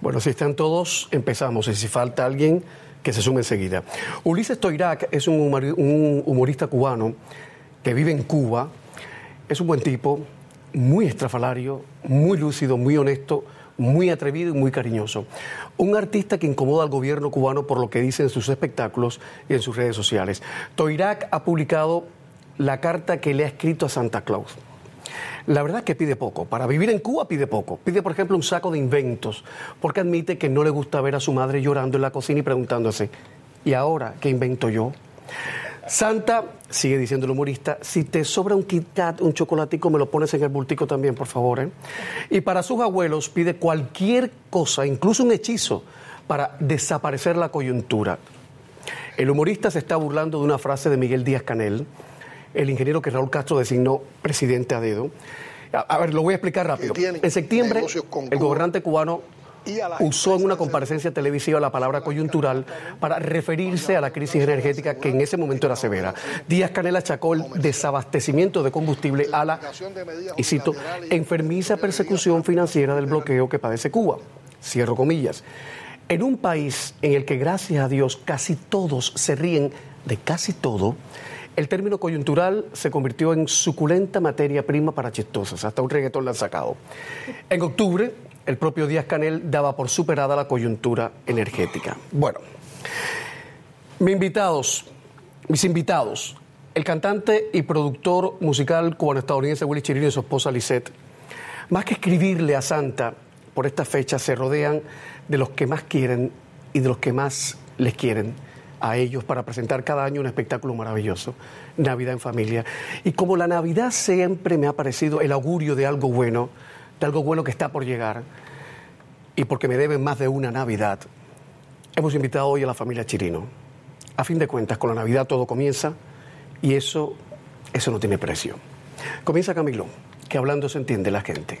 Bueno, si están todos, empezamos. Y si falta alguien, que se sume enseguida. Ulises Toirac es un humorista cubano que vive en Cuba. Es un buen tipo, muy estrafalario, muy lúcido, muy honesto, muy atrevido y muy cariñoso. Un artista que incomoda al gobierno cubano por lo que dice en sus espectáculos y en sus redes sociales. Toirac ha publicado la carta que le ha escrito a Santa Claus. La verdad es que pide poco. Para vivir en Cuba pide poco. Pide, por ejemplo, un saco de inventos, porque admite que no le gusta ver a su madre llorando en la cocina y preguntándose, ¿y ahora qué invento yo? Santa, sigue diciendo el humorista, si te sobra un Kit un chocolatico, me lo pones en el bultico también, por favor. ¿eh? Y para sus abuelos pide cualquier cosa, incluso un hechizo, para desaparecer la coyuntura. El humorista se está burlando de una frase de Miguel Díaz Canel, el ingeniero que Raúl Castro designó presidente a dedo. A, ver, lo voy a explicar rápido. En septiembre, el gobernante cubano usó en una comparecencia televisiva la palabra coyuntural para referirse a la crisis energética que en ese momento era severa. Díaz Canel achacó el desabastecimiento de combustible a la, y cito, enfermiza persecución financiera del bloqueo que padece Cuba. Cierro comillas. En un país en el que, gracias a Dios, casi todos se ríen de casi todo, el término coyuntural se convirtió en suculenta materia prima para chistosas. Hasta un reggaetón la han sacado. En octubre, el propio Díaz Canel daba por superada la coyuntura energética. Bueno, mis invitados, mis invitados, el cantante y productor musical cubano-estadounidense Willy Chirino y su esposa Lisette, más que escribirle a Santa por esta fecha, se rodean de los que más quieren y de los que más les quieren a ellos para presentar cada año un espectáculo maravilloso, Navidad en familia. Y como la Navidad siempre me ha parecido el augurio de algo bueno, de algo bueno que está por llegar, y porque me deben más de una Navidad, hemos invitado hoy a la familia Chirino. A fin de cuentas, con la Navidad todo comienza y eso, eso no tiene precio. Comienza Camilo, que hablando se entiende la gente.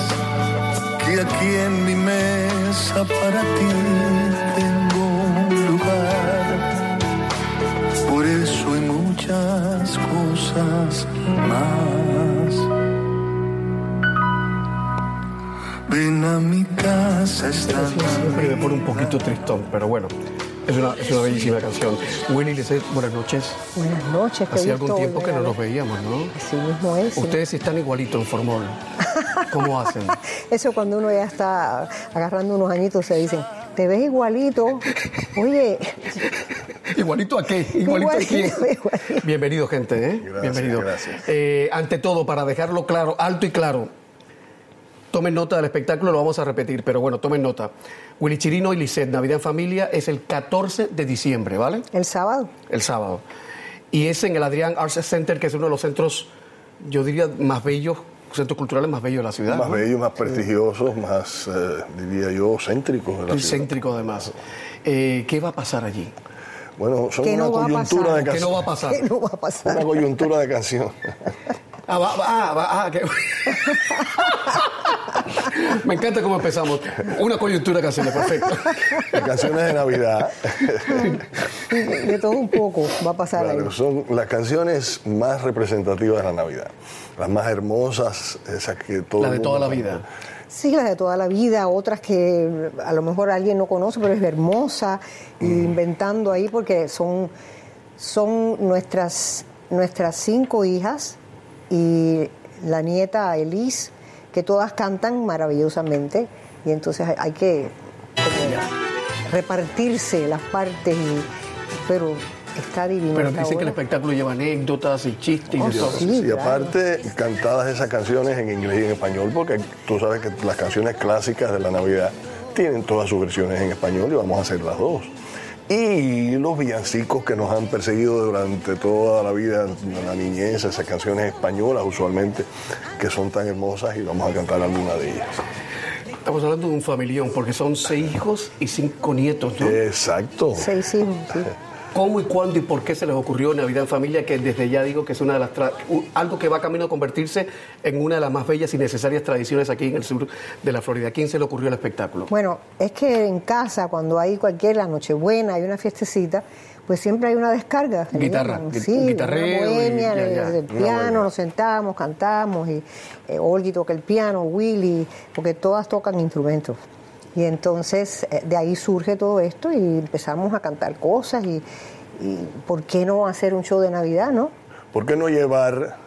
y aquí en mi mesa para ti tengo un lugar. Por eso hay muchas cosas más. Ven a mi casa esta Siempre me pone un poquito tristón, pero bueno. Es una, es una bellísima canción. Lisset, buenas noches. Buenas noches. Hacía algún tiempo que no nos veíamos, ¿no? Así mismo es. Ustedes están igualitos en formol. ¿Cómo hacen? Eso cuando uno ya está agarrando unos añitos se dicen, te ves igualito. Oye. ¿Igualito a qué? ¿Igualito, a quién? Bienvenido, gente. ¿eh? Gracias, Bienvenido. Gracias. Eh, ante todo, para dejarlo claro, alto y claro, tomen nota del espectáculo, lo vamos a repetir, pero bueno, tomen nota. Willy Chirino y Lisset, Navidad en Familia, es el 14 de diciembre, ¿vale? El sábado. El sábado. Y es en el Adrián Arts Center, que es uno de los centros, yo diría, más bellos centros culturales más bellos de la ciudad. Más ¿no? bellos, más prestigiosos, más, eh, diría yo, céntricos de la Muy ciudad. céntrico además. Eh, ¿Qué va a pasar allí? Bueno, son ¿Qué una no coyuntura pasar? de ¿Qué canción. no va a pasar? ¿Qué no va a pasar? Una coyuntura de canción. Ah, va, va, ah, va, ah, que- Me encanta cómo empezamos. Una coyuntura de canciones, perfecto. de canciones de Navidad. De todo un poco va a pasar Claro, ahí. son las canciones más representativas de la Navidad. Las más hermosas, esas que todo La el de mundo toda la vida. Sí, las de toda la vida, otras que a lo mejor alguien no conoce, pero es hermosa, Mm. inventando ahí porque son, son nuestras, nuestras cinco hijas y la nieta Elise, que todas cantan maravillosamente, y entonces hay, que repartirse las partes, y- pero Está divino. Pero dicen que el espectáculo lleva anécdotas y chistes y Oh, todo. sí. y claro. aparte, cantadas esas canciones en inglés y en español, porque tú sabes que las canciones clásicas de la Navidad tienen todas sus versiones en español y vamos a hacer las dos. Y los villancicos que nos han perseguido durante toda la vida, la niñez, esas canciones españolas usualmente, que son tan hermosas y vamos a cantar alguna de ellas. Estamos hablando de un familión, porque son seis hijos y cinco nietos, ¿no? Exacto. Seis hijos, sí. ¿Cómo y cuándo y por qué se les ocurrió Navidad en Familia? Que desde ya digo que es una de las tra- algo que va camino a convertirse en una de las más bellas y necesarias tradiciones aquí en el sur de la Florida. ¿A quién se le ocurrió el espectáculo? Bueno, es que en casa, cuando hay cualquier, la Nochebuena, hay una fiestecita, pues siempre hay una descarga. Guitarra, gui- sí, guitarreo bohemia, ya, ya. el, piano, nos sentamos, cantamos, y eh, Olgi toca el piano, Willy, porque todas tocan instrumentos. Y entonces eh, de ahí surge todo esto y empezamos a cantar cosas y, y ¿por qué no hacer un show de Navidad, no? ¿Por qué no llevar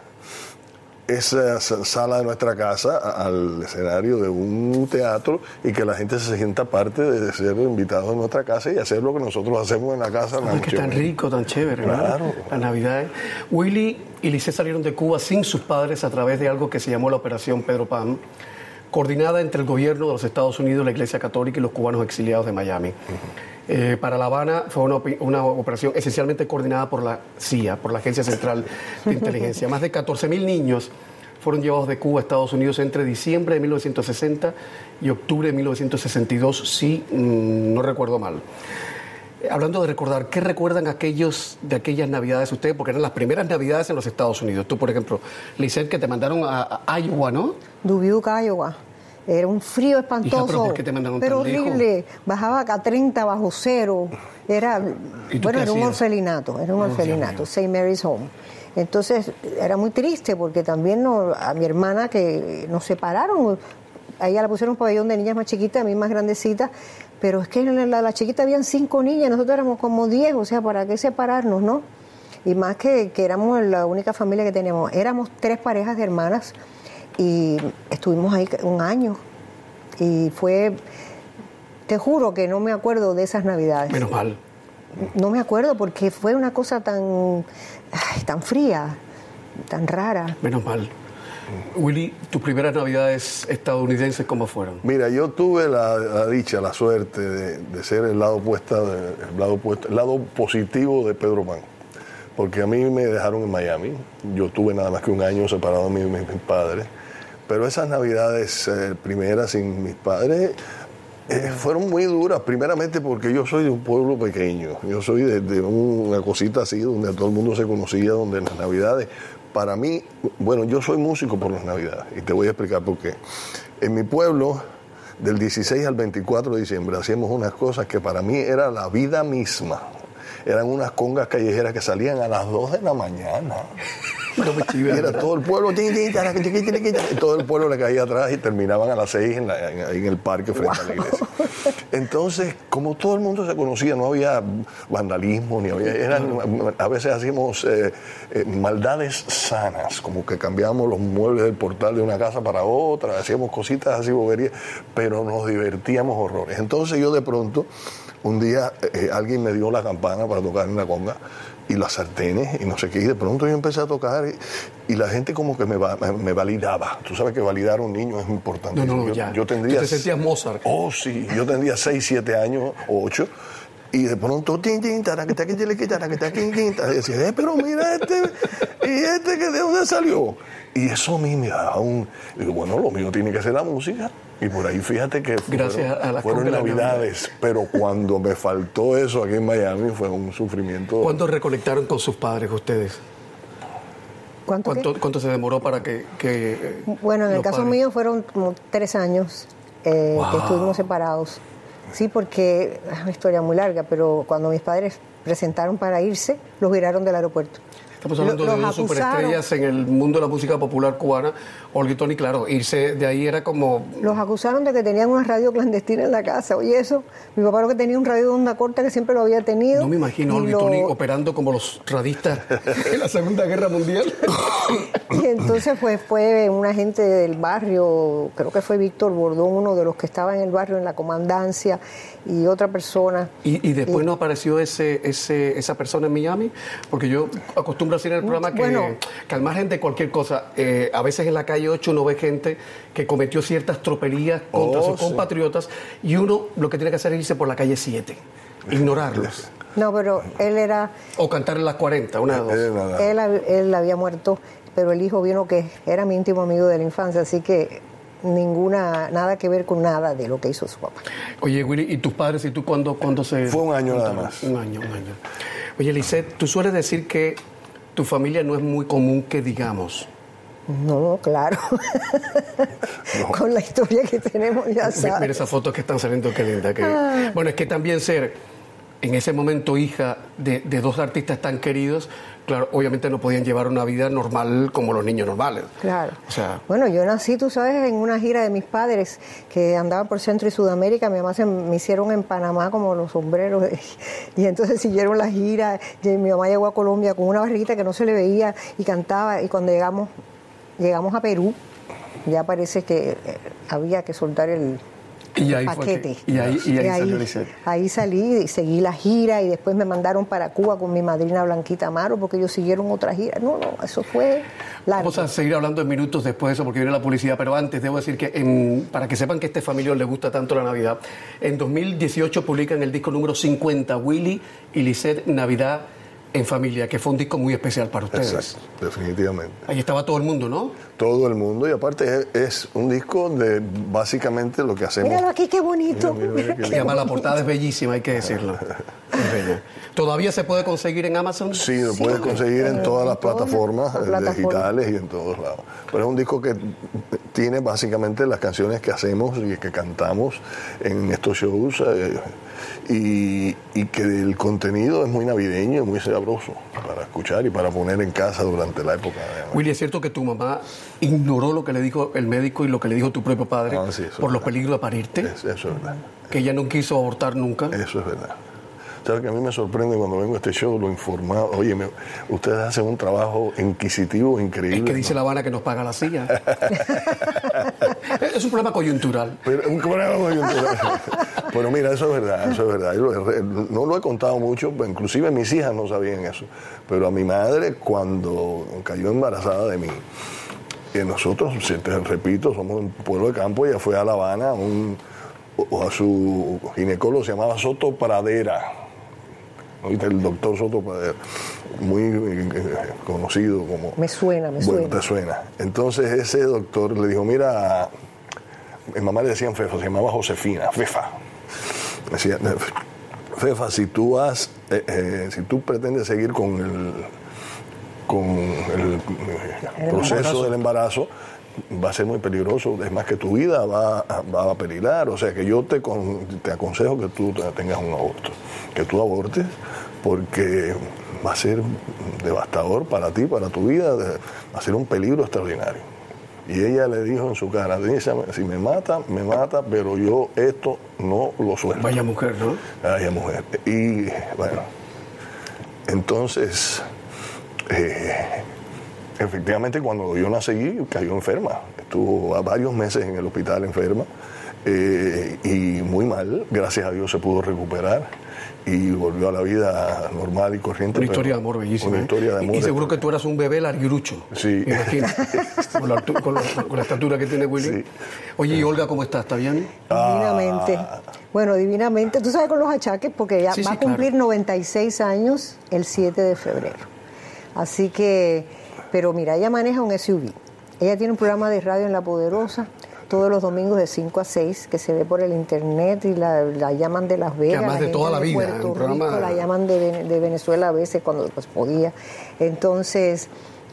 esa sa- sala de nuestra casa a- al escenario de un teatro y que la gente se sienta parte de ser invitados en nuestra casa y hacer lo que nosotros hacemos en la casa? Ay, que tan rico, tan chévere, ¿no? Claro. La Navidad. Willy y Lice salieron de Cuba sin sus padres a través de algo que se llamó la Operación Pedro Pan, coordinada entre el gobierno de los Estados Unidos, la Iglesia Católica y los cubanos exiliados de Miami. Eh, para La Habana fue una, operación esencialmente coordinada por la CIA, por la Agencia Central de Inteligencia. Más de 14.000 niños fueron llevados de Cuba a Estados Unidos entre diciembre de 1960 y octubre de 1962, si mm, no recuerdo mal. Eh, Hablando de recordar, ¿qué recuerdan aquellos de aquellas navidades ustedes? Porque eran las primeras navidades en los Estados Unidos. Tú, por ejemplo, Lisette, que te mandaron a, a Iowa, ¿no? Dubuque, Iowa. Era un frío espantoso. ¿pero por qué te mandaron Pero tan lejos? horrible. Bajaba a 30 bajo cero. Era, ¿Y tú bueno, era un orfelinato, era un Oh, orfelinato. St. Mary's Home. Entonces, era muy triste porque también no- a mi hermana que nos separaron, a ella la pusieron un pabellón de niñas más chiquitas, a mí más grandecita, pero es que en la, la chiquita habían cinco niñas, nosotros éramos como diez, o sea, ¿para qué separarnos, no? Y más que, que éramos la única familia que teníamos, éramos tres parejas de hermanas y estuvimos ahí un año y fue, te juro que no me acuerdo de esas navidades. Menos mal. No me acuerdo porque fue una cosa tan, ay, tan fría, tan rara. Menos mal. Willy, tus primeras navidades estadounidenses, ¿cómo fueron? Mira, yo tuve la, la dicha, la suerte de, de ser el lado, opuesta de- el, lado opuesto- el lado positivo de Pedro Pan. Porque a mí me dejaron en Miami. Yo tuve nada más que un año separado de mi- mis, mis padres. Pero esas navidades eh, primeras sin mis padres eh, fueron muy duras. Primeramente porque yo soy de un pueblo pequeño. Yo soy de, una cosita así donde todo el mundo se conocía, donde las navidades para mí, bueno, yo soy músico por las Navidades y te voy a explicar por qué. En mi pueblo, del 16 al 24 de diciembre, hacíamos unas cosas que para mí era la vida misma. Eran unas congas callejeras que salían a las 2 de la mañana. Chiva. era todo el pueblo, todo el pueblo le caía atrás y terminaban a las 6 en, la- el parque frente a la iglesia. Entonces, como todo el mundo se conocía, no había vandalismo, ni había, eran, a veces hacíamos eh, eh, maldades sanas, como que cambiábamos los muebles del portal de una casa para otra, hacíamos cositas así, boberías, pero nos divertíamos horrores. Entonces yo de pronto, un día eh, alguien me dio la campana para tocar en la conga y las sartenes y no sé qué, y de pronto yo empecé a tocar y, y la gente como que me, va- me, me validaba. Tú sabes que validar a un niño es importante. No, no, yo, ya. yo tendría... Tú te sentías Mozart. Oh, sí, yo tendría 6, 7 años o 8. Y de pronto, tin, tin, decía, eh, pero mira este, y este que de dónde salió. Y eso a mí me da un. Digo, bueno, lo mío tiene que ser la música. Y por ahí fíjate que Gracias fueron, a las navidades, pero cuando me faltó eso aquí en Miami fue un sufrimiento. ¿Cuándo reconectaron con sus padres ustedes? ¿Cuánto? ¿Cuánto, cuánto se demoró para que... que, Bueno, en el caso padres- mío fueron como tres años eh, que estuvimos separados. Sí, porque es una historia muy larga, pero cuando mis padres presentaron para irse, los viraron del aeropuerto. Estamos hablando Lo- de los dos acusaron. superestrellas en el mundo de la música popular cubana. Olga y Tony, claro, irse de ahí era como... Los acusaron de que tenían una radio clandestina en la casa. Oye, eso, mi papá lo que tenía un radio de onda corta que siempre lo había tenido. No me imagino a y Olga y lo- Tony operando como los radistas en la Segunda Guerra Mundial. Y entonces pues fue una gente del barrio, creo que fue Víctor Bordón, uno de los que estaba en el barrio en la comandancia, y otra persona. Y, y después no apareció ese, ese, esa persona en Miami, porque yo acostumbro a decir en el programa que, Bueno. que al margen de cualquier cosa, eh, a veces en la calle 8 uno ve gente que cometió ciertas troperías contra Oh, sus sí. compatriotas y uno lo que tiene que hacer es irse por la calle 7, ignorarlos. No, pero él era, O cantar en las 40, una de dos. Él, él había muerto, pero el hijo vino que era mi íntimo amigo de la infancia, así que ninguna, nada que ver con nada de lo que hizo su papá. Oye, Willy, ¿y tus padres y tú cuándo, cuándo se...? Fue un año nada más. Un año, un año. Oye, Lisette, tú sueles decir que tu familia no es muy común que digamos. No, no, claro. Con la historia que tenemos, ya sabes. Mira esas fotos que están saliendo, qué linda. que- Ah. Bueno, es que también ser en ese momento hija de, de dos artistas tan queridos, claro, obviamente no podían llevar una vida normal como los niños normales. Claro. O sea, Bueno, yo nací, tú sabes, en una gira de mis padres que andaban por Centro y Sudamérica. Mi mamá se me hicieron en Panamá como los sombreros y entonces siguieron la gira. Y mi mamá llegó a Colombia con una barriguita que no se le veía y cantaba. Y cuando llegamos, llegamos a Perú, ya parece que eh, había que soltar el, y ahí fue paquete. que- y ahí, y ahí salió Lisette. ahí salí y seguí la gira y después me mandaron para Cuba con mi madrina Blanquita Amaro porque ellos siguieron otra gira. No, no, eso fue largo. Vamos a seguir hablando en minutos después de eso porque viene la publicidad, pero antes debo decir que en- para que sepan que a este familiar le gusta tanto la Navidad, en 2018 publican el disco número 50, Willy y Lisette Navidad en Familia, que fue un disco muy especial para ustedes. Exacto, definitivamente. Ahí estaba todo el mundo, ¿no? Todo el mundo, y aparte es, es un disco de básicamente lo que hacemos. Míralo aquí, qué bonito. Mira, mira, mira qué Y además la portada es bellísima, hay que decirlo. Es bella. ¿Todavía se puede conseguir en Amazon? Sí, lo Sí, puedes conseguir en en todas las todas las plataformas eh, plataformas. digitales y en todos lados. Pero es un disco que tiene básicamente las canciones que hacemos y que cantamos en estos shows eh, y, y que el contenido es muy navideño y muy sabroso para escuchar y para poner en casa durante la época. de- Willy, ¿es cierto que tu mamá ignoró lo que le dijo el médico y lo que le dijo tu propio padre Ah, sí, por los peligros de parirte? Es- eso es verdad. Que ella no quiso abortar nunca. Eso es verdad. ¿Sabes que a mí me sorprende cuando vengo a este show lo informado? Oye, me- ustedes hacen un trabajo inquisitivo, increíble. Es que dice ¿no? La Habana que nos paga la silla. es un problema coyuntural. Pero, un problema coyuntural. Pero mira, eso es verdad, eso es verdad. No lo he contado mucho, pues, inclusive mis hijas no sabían eso. Pero a mi madre, cuando cayó embarazada de mí, que nosotros, si te repito, somos un pueblo de campo, ella fue a La Habana, un, o a su ginecólogo se llamaba Soto Pradera. ¿Oíste? El doctor Soto muy eh, conocido como... Me suena, me Bueno, suena. te suena. Entonces ese doctor le dijo, mira, mi mamá le decían Fefa, se llamaba Josefina, Fefa. Decía, Fefa, si tú has, eh, eh, si tú pretendes seguir con el con el, El proceso embarazo. del embarazo, va a ser muy peligroso. Es más que tu vida va, a- va a peligrar. O sea que yo te, con- te aconsejo que tú te- tengas un aborto, que tú abortes, porque va a ser devastador para ti, para tu vida, va a ser un peligro extraordinario. Y ella le dijo en su cara, "Denise, si me mata, me mata, pero yo esto no lo suelto. Vaya mujer, ¿no? Ay, mujer. Y bueno, entonces, eh, efectivamente cuando yo nací cayó enferma. Estuvo a varios meses en el hospital enferma eh, y muy mal. Gracias a Dios se pudo recuperar y volvió a la vida normal y corriente. Una historia de amor bellísima. Una ¿eh? historia de amor. Y, seguro que tú eras un bebé larguirucho. Sí. Me imagino. con, la, con la- con la estatura que tiene Willy. Sí. Oye, ¿y Olga cómo está? ¿Está bien? Divinamente. Bueno, divinamente. Tú sabes con los achaques, porque ya Sí, va sí, a cumplir 96 años el 7 de febrero. Así que, pero mira, ella maneja un SUV. Ella tiene un programa de radio en La Poderosa todos los domingos de 5 a 6 que se ve por el internet y la, la llaman de Las Vegas. además de gente toda la vida, Puerto un programa- Rico, la llaman de, de Venezuela a veces cuando pues podía. Entonces,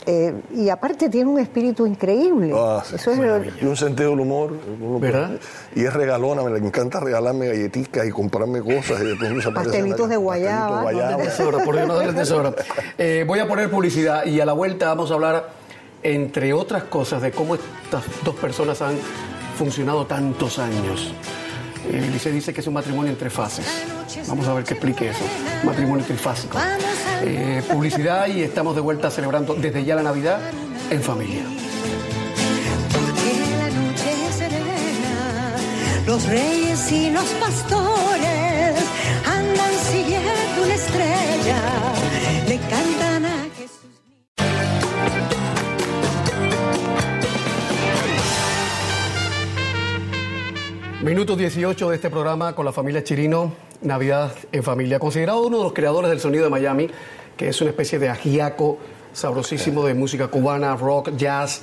eh, y aparte tiene un espíritu increíble. Ah, sí, Eso es lo- Y un sentido del humor. ¿Verdad? Y es regalona, me encanta regalarme galletitas y comprarme cosas. Y se Pastelitos de guayaba, pastelitos de ¿no? guayaba. Tesoro, por Dios, no darle tesoro. Eh, voy a poner publicidad y a la vuelta vamos a hablar, entre otras cosas, de cómo estas dos personas han funcionado tantos años. Eh, Lice dice que es un matrimonio entre fases. Vamos a ver qué explique eso. Matrimonio trifásico. Eh, publicidad y estamos de vuelta celebrando desde ya la Navidad en familia. Porque la noche es serena, los reyes y los pastores andan siguiendo una estrella, le cantan Minuto 18 de este programa con la familia Chirino, Navidad en familia. Considerado uno de los creadores del sonido de Miami, que es una especie de ajiaco sabrosísimo de música cubana, rock, jazz,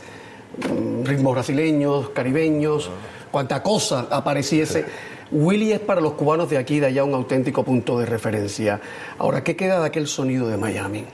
mm, ritmos brasileños, caribeños, cuanta cosa apareciese. Willy es para los cubanos de aquí y de allá un auténtico punto de referencia. Ahora, ¿qué queda de aquel sonido de Miami?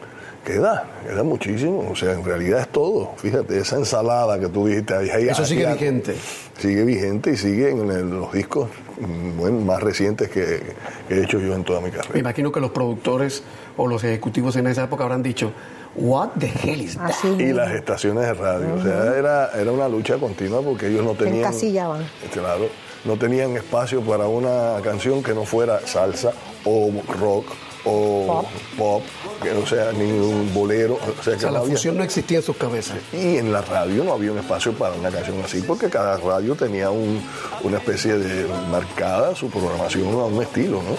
Queda, queda muchísimo. O sea, en realidad es todo. Fíjate, esa ensalada que tú dijiste ahí. ahí- Eso sigue ahí- vigente. Sigue vigente y sigue en el- los discos mm, bueno, más recientes que, que he hecho yo en toda mi Me carrera. imagino que los productores o los ejecutivos en esa época habrán dicho, What the hell is that? Así Y las estaciones de radio. O sea, era, era una lucha continua porque ellos no tenían. encasillaban. Claro, no tenían espacio para una canción que no fuera salsa o rock o Pop. pop, que no sea ni un bolero. O sea, O que sea, no la había- fusión no existía en sus cabezas. Y en la radio no había un espacio para una canción así, porque cada radio tenía un- una especie de marcada su programación a un estilo, ¿no?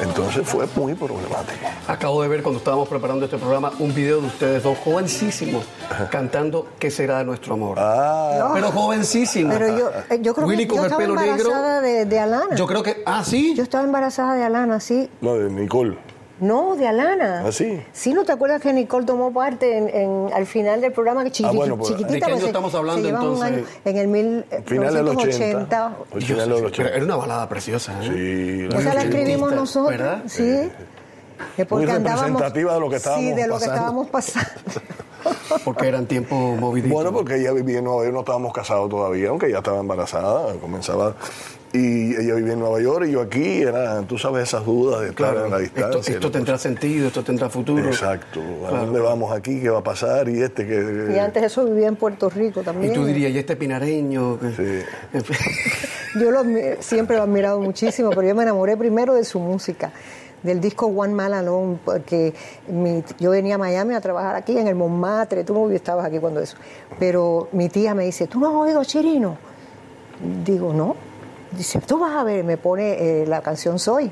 Entonces fue muy problemático. Acabo de ver cuando estábamos preparando este programa un video de ustedes dos jovencísimos cantando ¿Qué será de nuestro amor? Ah, Pero jovencísimos. Pero yo, eh, yo creo Willy que con yo el estaba pelo negro. embarazada de, de Alana. Yo creo que. Ah, sí. Yo estaba embarazada de Alana, sí. no, de Nicole. No, de Alana. ¿Ah, sí? Sí, ¿no te acuerdas que Nicole tomó parte en, en- al final del programa? Que chiqui- Ah, bueno, pues, chiquitita. ¿de qué año pues, estamos hablando, entonces? año- en el mil, eh, Final del 1980. 80. Dios, Final del pero 80. era una balada preciosa. ¿eh? Sí, Esa la escribimos nosotros. ¿verdad? Sí. Porque Muy andábamos- representativa de lo que estábamos Sí, de lo que pasando. estábamos pasando. Porque eran tiempos moviditos. Bueno, porque ella vivía en Nueva York, no estábamos casados todavía, aunque ya estaba embarazada, comenzaba. Y ella vivía en Nueva York y yo aquí, era, tú sabes, esas dudas de estar Claro, en la distancia. esto, esto tendrá sentido, esto tendrá futuro. Exacto. ¿A Claro. dónde vamos aquí? ¿Qué va a pasar? Y este que. Y antes eso vivía en Puerto Rico Y también. tú dirías, ¿y este pinareño? que- Sí. Yo lo siempre lo he admirado muchísimo, pero yo me enamoré primero de su música, del disco One Man Alone, porque mi- yo venía a Miami a trabajar aquí en el Montmartre, tú no estabas aquí cuando eso, pero mi tía me dice, ¿tú no has oído Chirino? Digo, no. Dice, tú vas a ver, me pone eh, la canción Soy.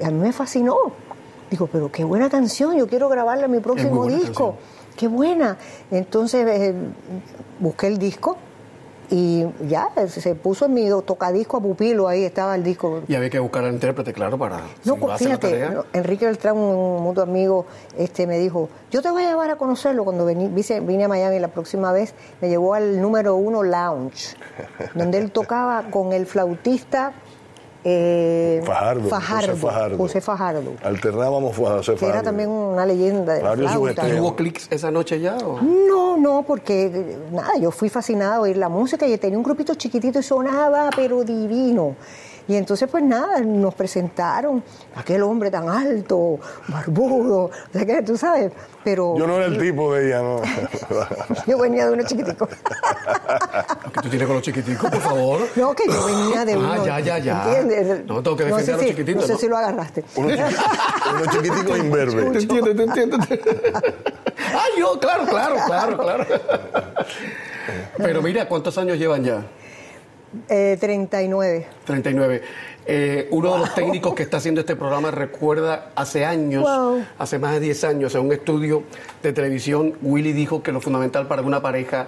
Y a mí me fascinó. Digo, pero qué buena canción, yo quiero grabarla en mi próximo disco. canción. Qué buena. Entonces eh, busqué el disco y ya se puso en mi tocadisco a pupilo, ahí estaba el disco. Y había que buscar al intérprete, claro, para. No, si pues, hace la fíjate, tarea. Enrique Beltrán, un mutuo amigo, este, me dijo, yo te voy a llevar a conocerlo cuando vise- vine a Miami la próxima vez, me llevó al número uno lounge, donde él tocaba con el flautista eh, Fajardo, Fajardo, José Fajardo. José Fajardo, Alternábamos a José que era Fajardo. también una leyenda de la Varios flauta. ¿Y sujetos. hubo clics esa noche ya? o? No, no, porque nada, yo fui fascinada a oír la música y tenía un grupito chiquitito y sonaba, pero divino. Y entonces, pues nada, nos presentaron aquel hombre tan alto, barbudo, o sea que tú sabes, pero Yo no era el tipo de ella, ¿no? yo venía de uno chiquitico. Que tú tienes con los chiquiticos, por favor. No, que yo venía de Ah, uno. ya, ya, ya. ¿Entiendes? No, tengo que No defender sé a los si- chiquititos, No sé ¿no? si lo agarraste. Uno, uno chiquitico imberbe. Te entiendo, te entiendo. ah, yo, claro, claro, claro, claro. Pero mira, ¿cuántos años llevan ya? Eh, 39. 39. Eh, uno de los técnicos que está haciendo este programa recuerda hace años, Wow. hace más de 10 años, en un estudio de televisión, Willy dijo que lo fundamental para que una pareja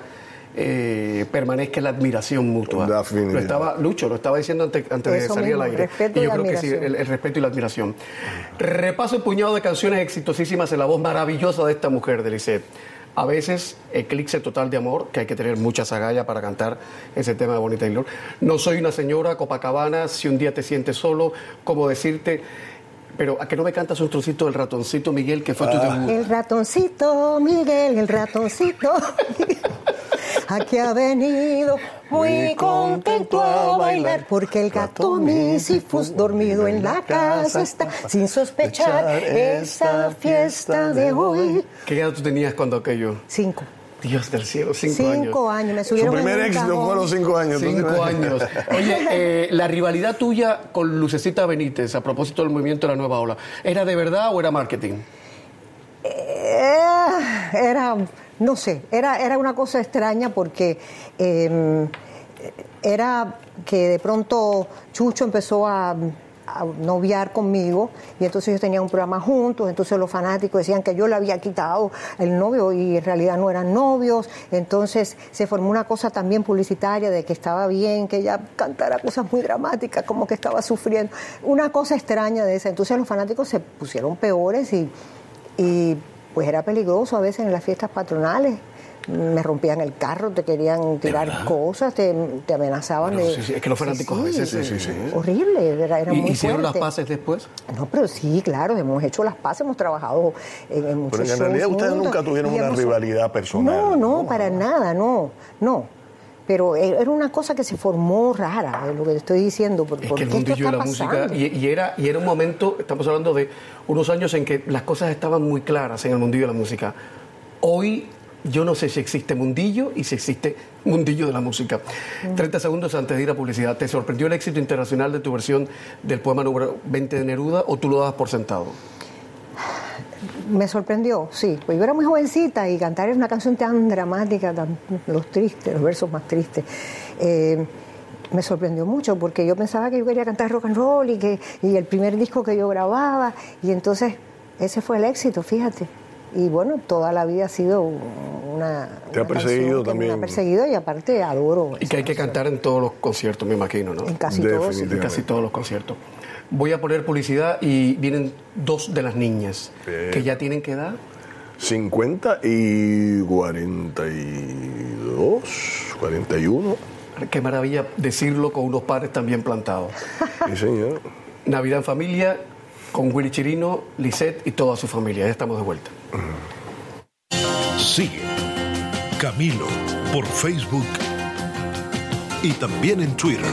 eh, permanezca es la admiración mutua. Definitivamente. Lo estaba, Lucho, lo estaba diciendo antes, antes de salir mismo, al aire. respeto y y yo creo que sí, el, el respeto y la admiración. Repaso un puñado de canciones exitosísimas en la voz maravillosa de esta mujer, de Lisette. A veces, eclipse total de amor, que hay que tener muchas agallas para cantar ese tema de Bonnie Taylor. No soy una señora, Copacabana, si un día te sientes solo, como decirte, Pero ¿a qué no me cantas un trocito del ratoncito Miguel que fue tu Ah. debut? El ratoncito Miguel, el ratoncito. Aquí ha venido muy contento a bailar porque el gato Misifus dormido en la casa está sin sospechar esa fiesta de hoy. ¿Qué edad tú tenías cuando aquello? Cinco. Dios del cielo, cinco, Cinco años. Me Su subieron primer éxito fue a los cinco años. Cinco años. Oye, eh, la rivalidad tuya con Lucecita Benítez a propósito del movimiento de la nueva ola, ¿era de verdad o era marketing? Eh, era, no sé, era, era una cosa extraña porque eh, era que de pronto Chucho empezó a, noviar conmigo y entonces ellos tenían un programa juntos, entonces los fanáticos decían que yo le había quitado el novio y en realidad no eran novios, entonces se formó una cosa también publicitaria de que estaba bien que ella cantara cosas muy dramáticas, como que estaba sufriendo, una cosa extraña de esa, entonces los fanáticos se pusieron peores y pues era peligroso a veces en las fiestas patronales. Me rompían el carro, te querían tirar cosas, te, te amenazaban Bueno, de... sí, sí, es que los fanáticos a veces, sí, sí, sí. Horrible, era, era ¿Y muy hicieron las paces después? No, pero sí, claro, hemos hecho las paces, hemos trabajado en, en muchos Pero en shows realidad ustedes juntos nunca tuvieron una hemos- rivalidad personal, No, no, ¿no? para nada, no, no. Pero e- era una cosa que se formó rara, es lo que te estoy diciendo. ¿Por, Es que el mundillo de música, y, y era, y era un momento, estamos hablando de unos años en que las cosas estaban muy claras en el mundillo de la música. Hoy yo no sé si existe mundillo y si existe mundillo de la música. 30 segundos antes de ir a publicidad, ¿te sorprendió el éxito internacional de tu versión del poema número 20 de Neruda o tú lo dabas por sentado? Me sorprendió, sí. Pues yo era muy jovencita y cantar una canción tan dramática, tan, los tristes, los versos más tristes. eh, me sorprendió mucho porque yo pensaba que yo quería cantar rock and roll y que y el primer disco que yo grababa y entonces ese fue el éxito, fíjate. Y bueno, toda la vida ha sido una Te ha una perseguido también. Me ha perseguido y aparte adoro. Y que hay que cantar en todos los conciertos, me imagino, ¿no? en casi todos. En casi todos los conciertos. Voy a poner publicidad y vienen dos de las niñas Bien. que ya tienen que edad. 50 y 42, 41. Qué maravilla decirlo con unos padres también plantados. Sí, señor. Navidad en familia con Willy Chirino, Lisette y toda su familia. Ya estamos de vuelta. Sigue Camilo por Facebook y también en Twitter.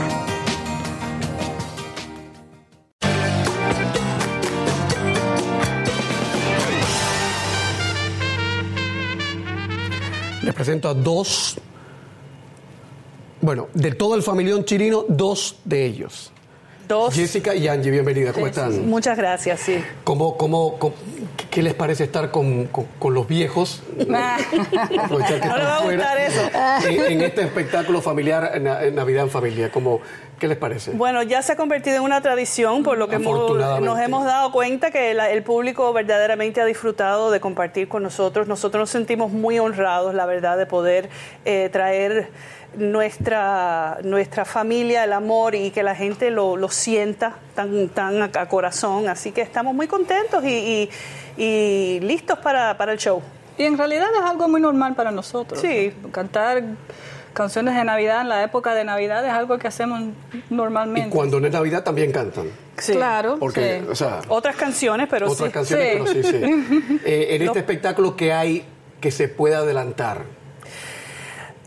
Les presento a dos, bueno, de todo el familión chirino, dos de ellos. Dos. Jessica y Angie, bienvenida, ¿cómo están? Muchas gracias, sí. ¿Cómo, cómo, cómo- qué les parece estar con, con- con los viejos? Que No le están va a gustar eso. En, en este espectáculo familiar, en, en Navidad en Familia. ¿Cómo, ¿Qué les parece? Bueno, ya se ha convertido en una tradición, por lo que hemos- nos hemos dado cuenta que la- el público verdaderamente ha disfrutado de compartir con nosotros. Nosotros nos sentimos muy honrados, la verdad, de poder eh, traer nuestra, nuestra familia, el amor y que la gente lo, lo sienta tan, tan a, a corazón. Así que estamos muy contentos y, y- y listos para, para el show. Y en realidad es algo muy normal para nosotros. Sí. Cantar canciones de Navidad en la época de Navidad es algo que hacemos Y normalmente. cuando no es Navidad también cantan. Sí. Claro. Porque, sí. o sea, Otras canciones, pero otras sí. canciones, Sí. pero sí, sí. Eh, en este espectáculo, ¿qué hay que se pueda adelantar?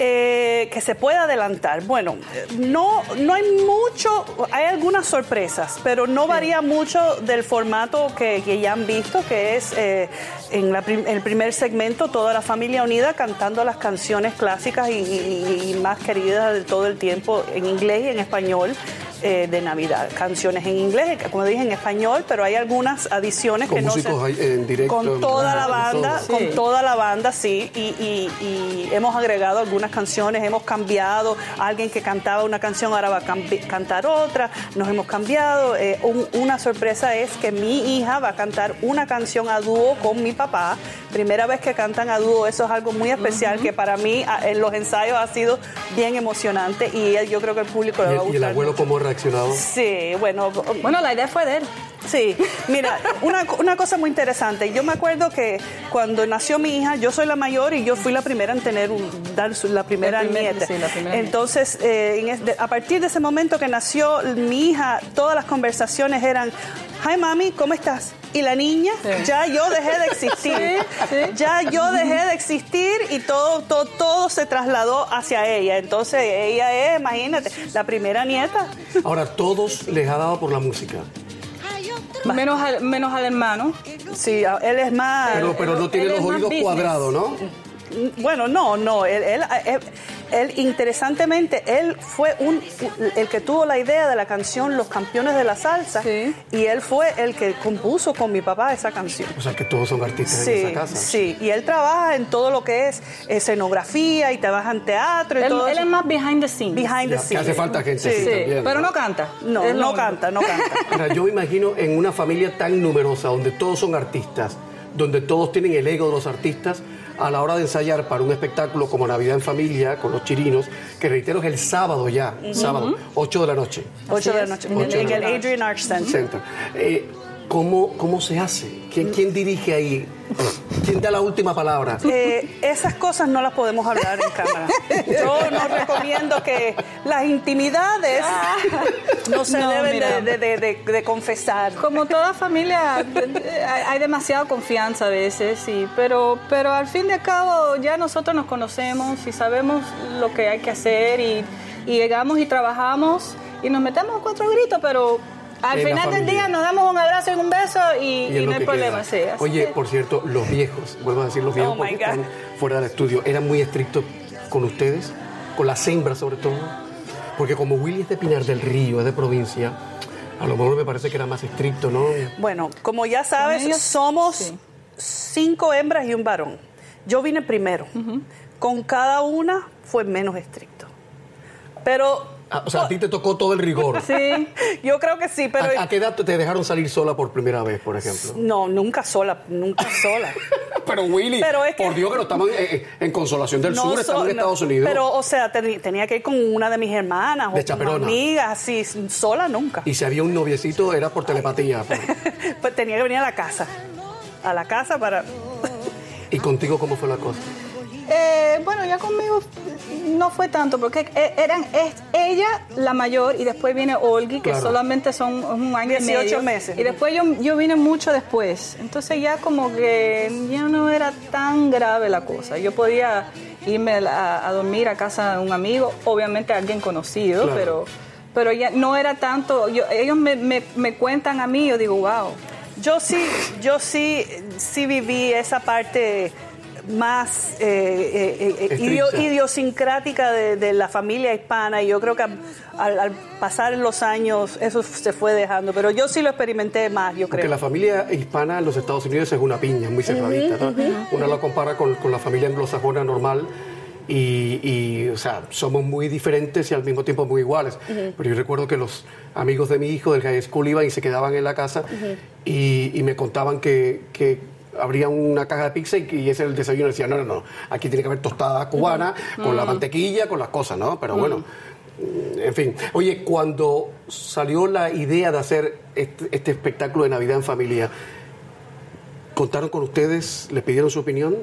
Eh, que se pueda adelantar. Bueno, no, no hay mucho, hay algunas sorpresas, pero no varía mucho del formato que, que ya han visto, que es eh, en la prim- el primer segmento toda la familia unida cantando las canciones clásicas y, y- y más queridas de todo el tiempo en inglés y en español. eh, de Navidad, canciones en inglés, como dije en español, pero hay algunas adiciones Con que no se, en directo, con en- toda la banda, todo. con Sí. toda la banda, sí, y, y- y hemos agregado algunas canciones, hemos cambiado, alguien que cantaba una canción ahora va a cantar otra, nos hemos cambiado. Eh, un- una sorpresa es que mi hija va a cantar una canción a dúo con mi papá, primera vez que cantan a dúo, eso es algo muy especial que para mí en los ensayos ha sido bien emocionante y yo creo que el público le va a ¿Y el, y el gustar. abuelo cómo ha reaccionado? Sí, bueno, Bueno, la idea fue de él. Sí, mira, una, una cosa muy interesante. Yo me acuerdo que cuando nació mi hija, yo soy la mayor y yo fui la primera en tener un, dar su- la primera primer- nieta. sí, la primera nieta. Entonces, eh, en es- de- a partir de ese momento que nació mi hija, todas las conversaciones eran hi mami, ¿cómo estás? Y la niña, ya yo dejé de existir. Ya yo dejé de existir y todo, todo, todo se trasladó hacia ella. Entonces ella es, imagínate, la primera nieta. Ahora, todos les ha dado por la música. Menos al, menos al hermano. Sí, él es más... Pero, pero no tiene los oídos cuadrados, ¿no? Bueno, no, no. Él, él, él- él, interesantemente, él fue un, el que tuvo la idea de la canción Los Campeones de la Salsa. Sí. Y él fue el que compuso con mi papá esa canción. O sea, que todos son artistas en esa casa. sí. Y él trabaja en todo lo que es escenografía y trabaja en teatro y Él, todo él eso. es más behind the scenes. Behind the Ya, que scenes. hace falta gente Sí. así Sí, también. pero no canta. No, no canta, no canta. Ahora, yo me imagino en una familia tan numerosa, donde todos son artistas, donde todos tienen el ego de los artistas, a la hora de ensayar para un espectáculo como Navidad en Familia, con los chirinos, que reitero es el sábado ya, sábado, 8 de la noche. 8 de la noche. Ocho de En la el noche. Adrian Arch Center. Center. Eh, ¿cómo, ¿Cómo se hace? ¿Quién, quién dirige ahí? ¿Quién da la última palabra? Eh, esas cosas no las podemos hablar en cámara. Yo no recomiendo que las intimidades no se No, deben de, de- de- de confesar. Como toda familia, eh, hay hay demasiada confianza a veces, sí, pero, pero al fin y al cabo ya nosotros nos conocemos y sabemos lo que hay que hacer y, y llegamos y trabajamos y nos metemos cuatro gritos, pero al final del día nos damos un abrazo y un beso y, no hay problema. Sí, Oye, que- por cierto, los viejos, vuelvo a decir los viejos Oh, porque están fuera del estudio, eran muy estrictos con ustedes, con las hembras sobre todo, porque como Willy es de Pinar del Río, es de provincia, a lo mejor me parece que era más estricto, ¿no? Bueno, como ya sabes, ellos, somos sí. cinco hembras y un varón. Yo vine primero. Con cada una fue menos estricto. Pero Ah, o sea, a ti te tocó todo el rigor. Sí. yo creo que sí, pero... ¿A, a qué edad te dejaron salir sola por primera vez, por ejemplo? No, nunca sola, nunca sola. Pero Willy, Pero es que- por Dios que no estamos en, en- en Consolación del No Sur, estamos so- en no, Estados Unidos. Pero, o sea, tenía que ir con una de mis hermanas De o con amigas, así, sola nunca. Y si había un noviecito era por telepatía. pues. Pues tenía que venir a la casa. A la casa para... ¿Y contigo cómo fue la cosa? Eh, bueno, ya conmigo no fue tanto, porque e- eran es ella la mayor y después viene Olgi, que Claro. solamente son un año y 18 medio. meses. Y después yo, yo vine mucho después. Entonces ya como que ya no era tan grave la cosa. Yo podía irme a, a dormir a casa de un amigo, obviamente alguien conocido, Claro. pero pero ya no era tanto. Yo, ellos me, me, me cuentan a mí, yo digo, wow. Yo sí, yo sí, sí viví esa parte más eh, eh, eh, idiosincrática de, de la familia hispana y yo creo que al, al pasar los años eso se fue dejando, pero yo sí lo experimenté más, yo Porque creo. la familia hispana en los Estados Unidos es una piña, muy cerradita. ¿no? Uno la compara con, con la familia anglosajona normal y, y, o sea, somos muy diferentes y al mismo tiempo muy iguales. Pero yo recuerdo que los amigos de mi hijo del high school iban y se quedaban en la casa y, y me contaban que, que abrían una caja de pizza y, y ese era el desayuno. Y decían, no, no, no, aquí tiene que haber tostada cubana con la mantequilla, con las cosas, ¿no? Pero bueno. En fin, oye, cuando salió la idea de hacer este, este espectáculo de Navidad en familia, ¿contaron con ustedes? ¿Les pidieron su opinión?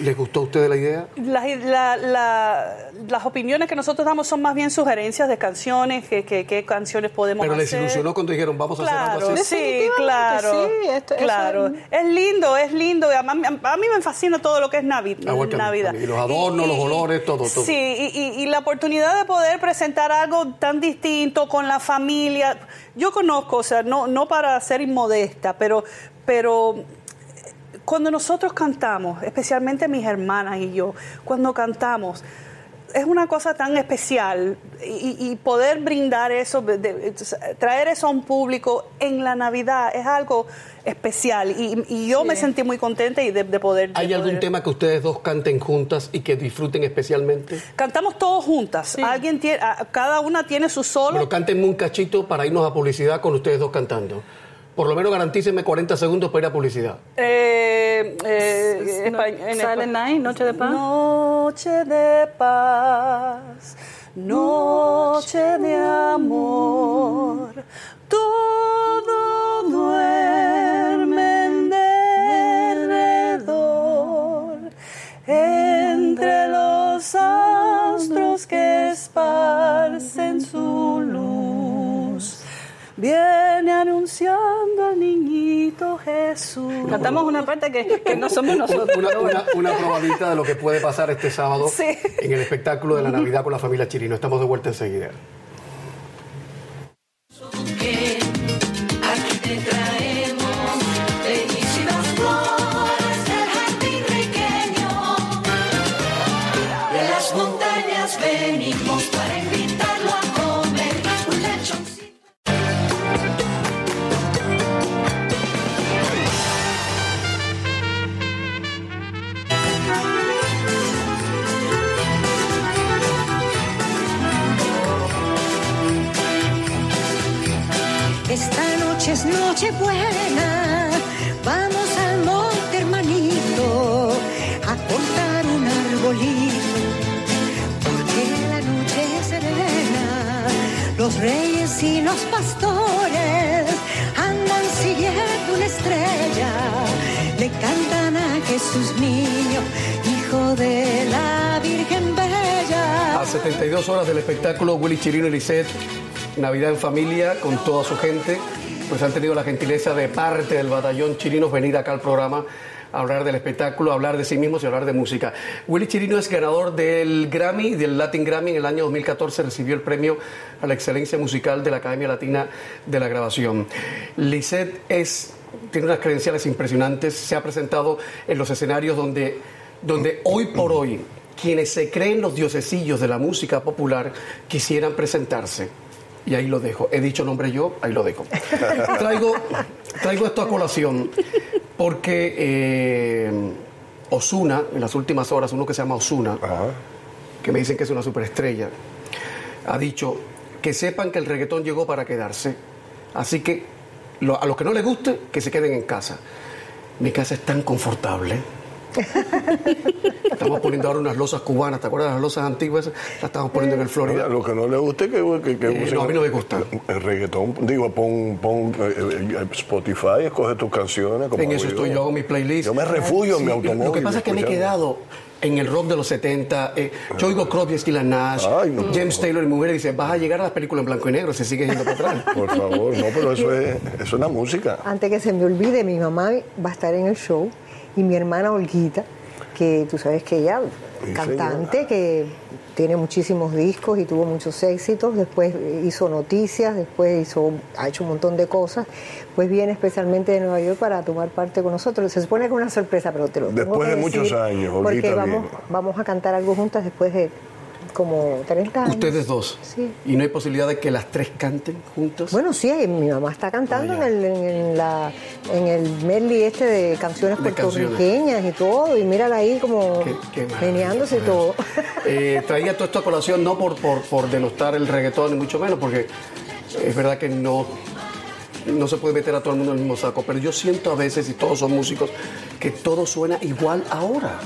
¿Les gustó a ustedes la idea? Las, la- la- las opiniones que nosotros damos son más bien sugerencias de canciones, que, que- qué canciones podemos Pero les hacer. ilusionó cuando dijeron, vamos a hacer algo así. sí, claro. sí, esto- claro. es- Es lindo, es lindo. A mí, a mí me fascina todo lo que es Navi- Ah, bueno, que Navidad. Y los adornos, los olores, todo, todo. Sí, y, y- y la oportunidad de poder presentar algo tan distinto con la familia. Yo conozco, o sea, no, no para ser inmodesta, pero, pero cuando nosotros cantamos, especialmente mis hermanas y yo, cuando cantamos, es una cosa tan especial y, y poder brindar eso, de- de- traer eso a un público en la Navidad es algo especial y, y yo me sentí muy contenta y de, de poder... de ¿Hay algún poder- tema que ustedes dos canten juntas y que disfruten especialmente? Cantamos todos juntas. Alguien tiene, cada una tiene su solo. Pero cántenme un cachito para irnos a publicidad con ustedes dos cantando. Por lo menos garantícenme 40 segundos para ir a publicidad. Eh, eh, No, Silent Night, Noche de Paz. Noche de paz, noche de amor, todo duerme en derredor, entre los astros que esparcen su luz, viene anunciando al niñito Jesús. Cantamos una parte que, que no somos nosotros. Una, una, una probadita de lo que puede pasar este sábado Sí. en el espectáculo de la Navidad con la familia Chirino. Estamos de vuelta enseguida. Aquí te traemos es noche buena, vamos al monte hermanito a cortar un arbolito, porque la noche es serena, los reyes y los pastores andan siguiendo una estrella, le cantan a Jesús niño, hijo de la Virgen Bella. A 72 horas del espectáculo, Willy Chirino y Lisette, Navidad en familia, con toda su gente, pues han tenido la gentileza de parte del batallón Chirinos venir acá al programa a hablar del espectáculo, a hablar de sí mismos y hablar de música. Willy Chirino es ganador del Grammy, del Latin Grammy, en el año 2014 recibió el premio a la excelencia musical de la Academia Latina de la Grabación. Lisette es, tiene unas credenciales impresionantes, se ha presentado en los escenarios donde, donde hoy por hoy quienes se creen los diosesillos de la música popular quisieran presentarse. Y ahí lo dejo. He dicho nombre yo, ahí lo dejo. Traigo, traigo esto a colación porque eh, Osuna, en las últimas horas, uno que se llama Osuna, que me dicen que es una superestrella, ha dicho que sepan que el reggaetón llegó para quedarse. Así que lo- a los que no les guste, que se queden en casa. Mi casa es tan confortable. Estamos poniendo ahora unas losas cubanas, ¿te acuerdas las losas antiguas? Las estamos poniendo en el Florida. Lo que no le guste, que, que, que Eh, usen no, a mí no me gusta. El reggaetón, digo, pon, pon eh, eh, Spotify, escoge tus canciones. Como En eso estoy yo, hago mi playlist. Yo me refugio en Sí, mi automóvil. Lo que pasa es que me he quedado en el rock de los 70. eh, yo oigo Crosby, Stills Nash, Ay, no. James Taylor y mujeres dice, vas a llegar a las películas en blanco y negro, se sigue yendo para atrás. Por favor, no, pero eso es, eso es una música. Antes que se me olvide, mi mamá va a estar en el show y mi hermana Olguita, que tú sabes que ella, Sí, cantante, que tiene muchísimos discos y tuvo muchos éxitos, después hizo noticias, después hizo, ha hecho un montón de cosas, pues viene especialmente de Nueva York para tomar parte con nosotros. Se supone que es una sorpresa, pero te lo tengo Después que de muchos años, Porque Olguita vamos, viene. vamos a cantar algo juntas después de como 30 años. Ustedes dos. Sí. Y no hay posibilidad de que las tres canten juntas. Bueno, sí, mi mamá está cantando Ah, en, el, en, la, en el medley este de canciones De puertorriqueñas y todo, y mírala ahí como Qué- qué meneándose y todo. Eh, traía todo esto a colación no por, por, por denostar el reggaetón, ni mucho menos, porque es verdad que no, no se puede meter a todo el mundo en el mismo saco, pero yo siento a veces, y todos son músicos, que todo suena igual ahora.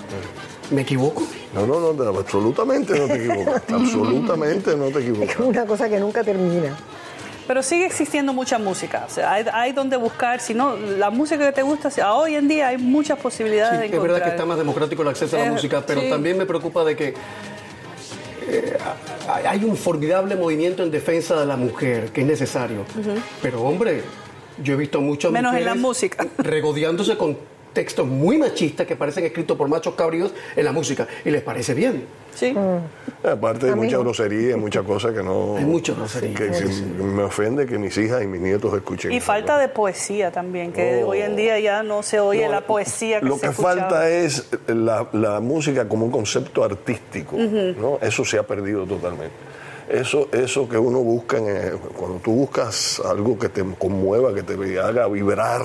¿Me equivoco? No, no, no, absolutamente no te equivocas. absolutamente no te Es equivocas. como una cosa que nunca termina. Pero sigue existiendo mucha música. O sea, hay, hay donde buscar. Si no, la música que te gusta, hoy en día hay muchas posibilidades Sí, de es encontrar. verdad que está más democrático el acceso a la Eh, música, pero sí. también me preocupa de que eh, hay- un formidable movimiento en defensa de la mujer, que es necesario. Pero hombre, yo he visto muchas Menos en mujeres la música. regodeándose con textos muy machistas que parecen escritos por machos cabríos en la música y les parece bien. Sí. Aparte hay A mí mucha grosería, muchas cosas que no... Hay mucha grosería. Que, que me ofende que mis hijas y mis nietos escuchen. Y eso, falta ¿no? de poesía también, que Oh. hoy en día ya no se oye No, la poesía que Lo se que escuchaba. falta es la, la música como un concepto artístico, ¿no? Eso se ha perdido totalmente. Eso, eso que uno busca, en, eh, cuando tú buscas algo que te conmueva, que te haga vibrar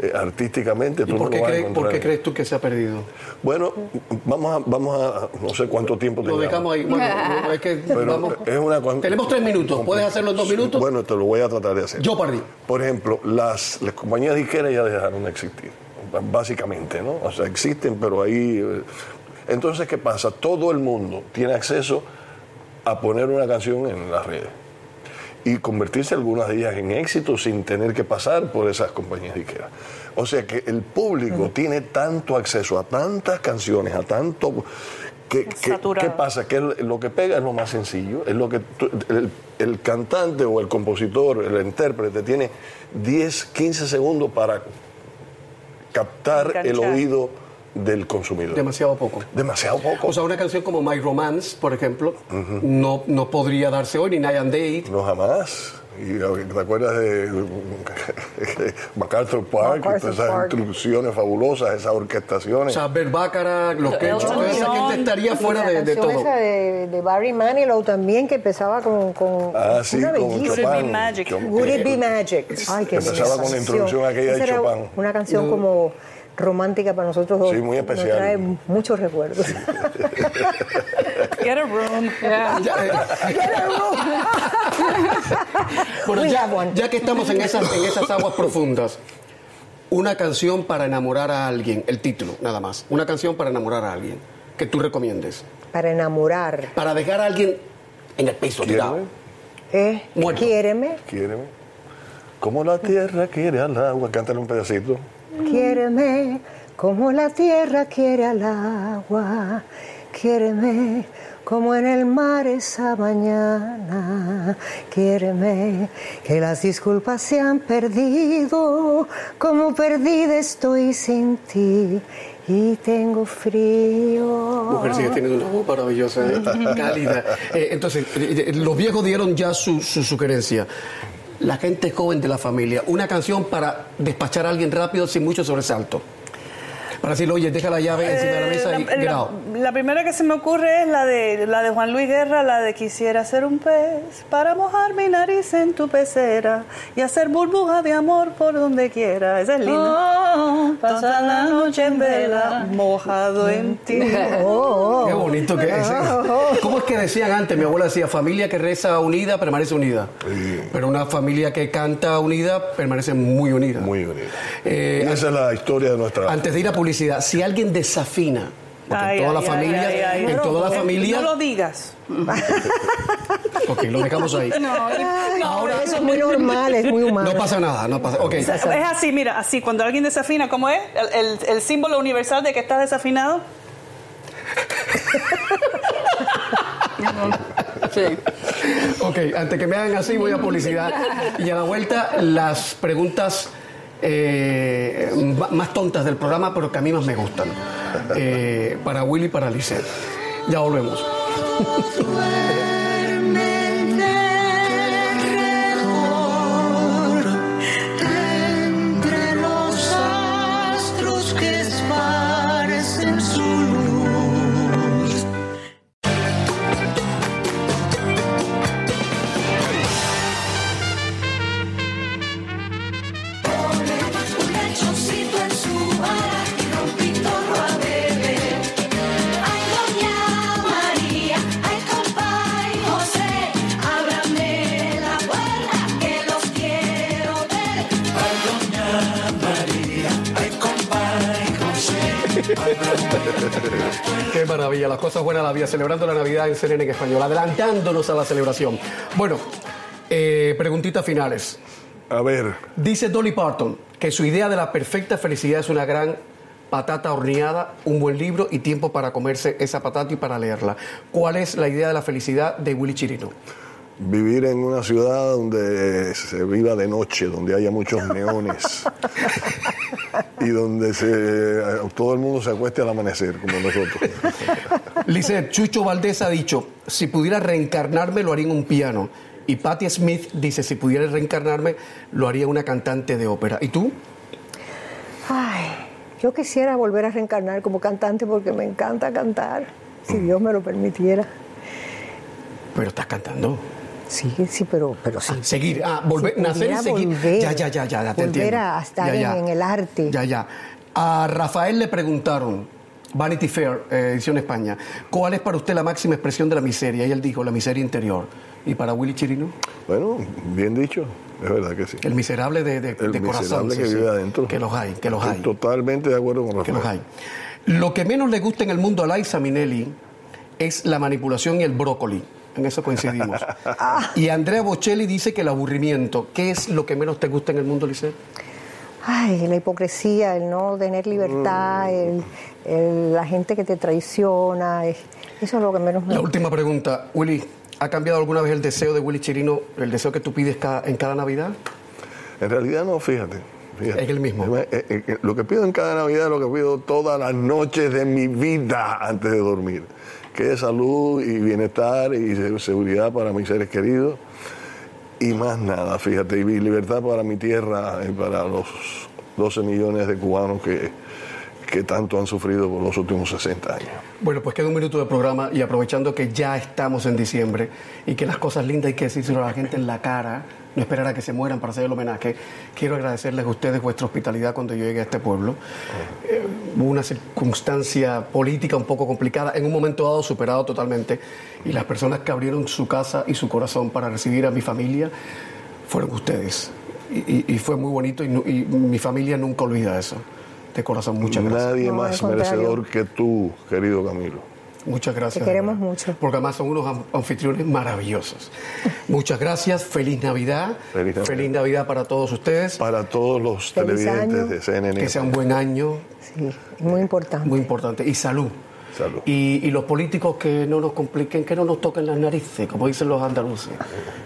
eh, artísticamente, ¿Y tú por qué, cree- por crees tú que se ha perdido? Bueno, vamos a, vamos a, no sé cuánto tiempo Lo dejamos ahí. Bueno, no, es que vamos- es una cuan- Tenemos tres minutos. ¿Puedes hacerlo en dos minutos? Bueno, te lo voy a tratar de hacer. Yo perdí. Por ejemplo, las, las compañías disqueras ya dejaron de existir, básicamente, ¿no? O sea, existen, pero ahí... eh, Entonces, ¿qué pasa? Todo el mundo tiene acceso a poner una canción en las redes y convertirse algunas de ellas en éxito sin tener que pasar por esas compañías disqueras. O sea que el público tiene tanto acceso a tantas canciones, a tanto ¿Qué, qué- pasa? Que lo que pega es lo más sencillo, es lo que tú- el, el cantante o el compositor, el intérprete tiene 10, 15 segundos para captar el oído del consumidor. Demasiado poco. Demasiado poco. O sea, una canción como My Romance, por ejemplo, no, no podría darse hoy, ni Night and Day. no jamás. Y ¿Te acuerdas de MacArthur Park? MacArthur todas esas Park. introducciones fabulosas, esas O orquestaciones. sea, Bert Bacharach, los Elton toda esa gente estaría fuera la de, de todo. esa de, de Barry Manilow también que empezaba con, con ah, sí, una bellísima. Would it be magic? Would it be magic? Ay, qué Empezaba con la canción. introducción aquella de Chopin. Una canción como romántica para nosotros dos. Sí, muy Nos especial. trae muchos recuerdos. Get a room. Ya, eh, bueno, We ya, ya que estamos en esas, en esas aguas profundas, una canción para enamorar a alguien, el título, nada más. Una canción para enamorar a alguien que tú recomiendes. para enamorar. Para dejar a alguien en el piso tirado. Quiéreme, ¿Eh? Muerto. Quiéreme, quiéreme. Como la tierra quiere al agua. Cántale un pedacito. Quiéreme, como la tierra quiere al agua. Quiéreme, como en el mar esa mañana. Quiéreme, que las disculpas se han perdido, como perdida estoy sin ti. Y tengo frío. Mujer sigue teniendo una voz maravillosa, ¿eh? cálida. Eh, entonces, eh, los viejos dieron ya su, su sugerencia. La gente joven de la familia, una canción para despachar a alguien rápido sin mucho sobresalto. Para decirle, oye, deja la llave encima de la mesa y Eh, la, la- primera que se me ocurre es la de la de Juan Luis Guerra, la de quisiera ser un pez para mojar mi nariz en tu pecera y hacer burbujas de amor por donde quiera. Esa es linda. Oh, Pasa la noche en vela mojado en ti. Oh, Qué bonito que es. ¿eh? ¿Cómo es que decían antes? Mi abuela decía, familia que reza unida permanece unida. Pero una familia que canta unida permanece muy unida. Muy bonito. Eh, Y esa es la historia de nuestra. Antes de ir a publicidad, si alguien desafina, porque Ay, en toda ay, la ay, familia, ay, ay. en toda la familia, No lo digas. ok, lo dejamos ahí. Ahora eso es muy normal, es muy humano. No pasa nada, no pasa. Ok. Es así, mira, así, cuando alguien desafina, ¿cómo es? El, el- el símbolo universal de que estás desafinado. Sí. Ok, antes que me hagan así, voy a publicidad. Y a la vuelta, las preguntas eh, más tontas del programa, pero que a mí más me gustan. Eh, para Willy y para Lisette. Ya volvemos. celebrando la Navidad en CNN en español, adelantándonos a la celebración. Bueno, eh, preguntitas finales. A ver, Dice Dolly Parton que su idea de la perfecta felicidad es una gran patata horneada, un buen libro y tiempo para comerse esa patata y para leerla. ¿Cuál es la idea de la felicidad de Willy Chirino? Vivir en una ciudad donde se viva de noche, donde haya muchos neones y donde se, todo el mundo se acueste al amanecer, como nosotros. Lisette, Chucho Valdés ha dicho, si pudiera reencarnarme lo haría en un piano. Y Patti Smith dice, si pudiera reencarnarme lo haría una cantante de ópera. ¿Y tú? Ay, yo quisiera volver a reencarnar como cantante porque me encanta cantar, si Dios me lo permitiera. Pero estás cantando. Sí, sí, pero, pero sí. Seguir, ah, volver, Si nacer y seguir. volver, ya, ya, ya, ya, ya te volver entiendo. a estar Ya, ya. En, en el arte. Ya, ya. A Rafael le preguntaron, Vanity Fair, eh, edición España, ¿cuál es para usted la máxima expresión de la miseria? Y él dijo, la miseria interior. ¿Y para Willy Chirino? Bueno, bien dicho, es verdad que sí. El miserable de, de, El de corazón. miserable que sí. vive adentro. Que los hay, que los Estoy hay. Totalmente de acuerdo con que Rafael. los hay. Lo que menos le gusta en el mundo a Liza Minnelli es la manipulación y el brócoli. En eso coincidimos. y Andrea Bocelli dice que el aburrimiento. ¿Qué es lo que menos te gusta en el mundo, Lisette? ay, la hipocresía, el no tener libertad, Mm. el- el- la gente que te traiciona, es- eso es lo que menos me La última pregunta, Willy, ¿ha cambiado alguna vez el deseo de Willy Chirino, el deseo que tú pides en cada Navidad? En realidad no, fíjate. fíjate. Es el mismo. Lo que pido en cada Navidad es lo que pido todas las noches de mi vida antes de dormir, que es salud y bienestar y se- seguridad para mis seres queridos. Y más nada, fíjate, y libertad para mi tierra y para los 12 millones de cubanos que, que tanto han sufrido por los últimos 60 años. Bueno, pues queda un minuto de programa y aprovechando que ya estamos en diciembre y que las cosas lindas hay que decírselo a la gente en la cara, no esperar a que se mueran para hacer el homenaje, quiero agradecerles a ustedes vuestra hospitalidad cuando yo llegué a este pueblo. Eh, una circunstancia política un poco complicada, en un momento dado superado totalmente, y las personas que abrieron su casa y su corazón para recibir a mi familia fueron ustedes. Y, y- y fue muy bonito y, y mi familia nunca olvida eso. De corazón, muchas gracias. Nadie No, más merecedor que tú, querido Camilo. Muchas gracias. Te queremos mucho. Porque además son unos an- anfitriones maravillosos. Muchas gracias. Feliz Navidad. Feliz Navidad. Feliz Navidad para todos ustedes. Para todos los Feliz televidentes año. de CNN. Que sea un buen año, Sí, muy importante. muy importante. Y salud. Salud. Y, y los políticos que no nos compliquen, que no nos toquen las narices, como dicen los andaluces.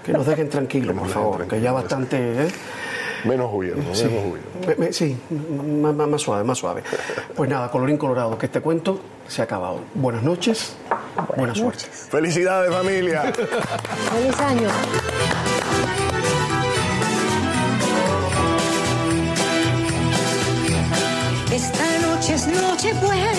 Que nos dejen tranquilos, por favor. Que ya bastante. ¿eh? Menos gobierno, menos gobierno. Me- me- sí, m- más suave, más suave. Pues nada, colorín colorado, que este cuento se ha acabado. Buenas noches. Buena suerte. Felicidades familia. Feliz año. Esta noche es noche buena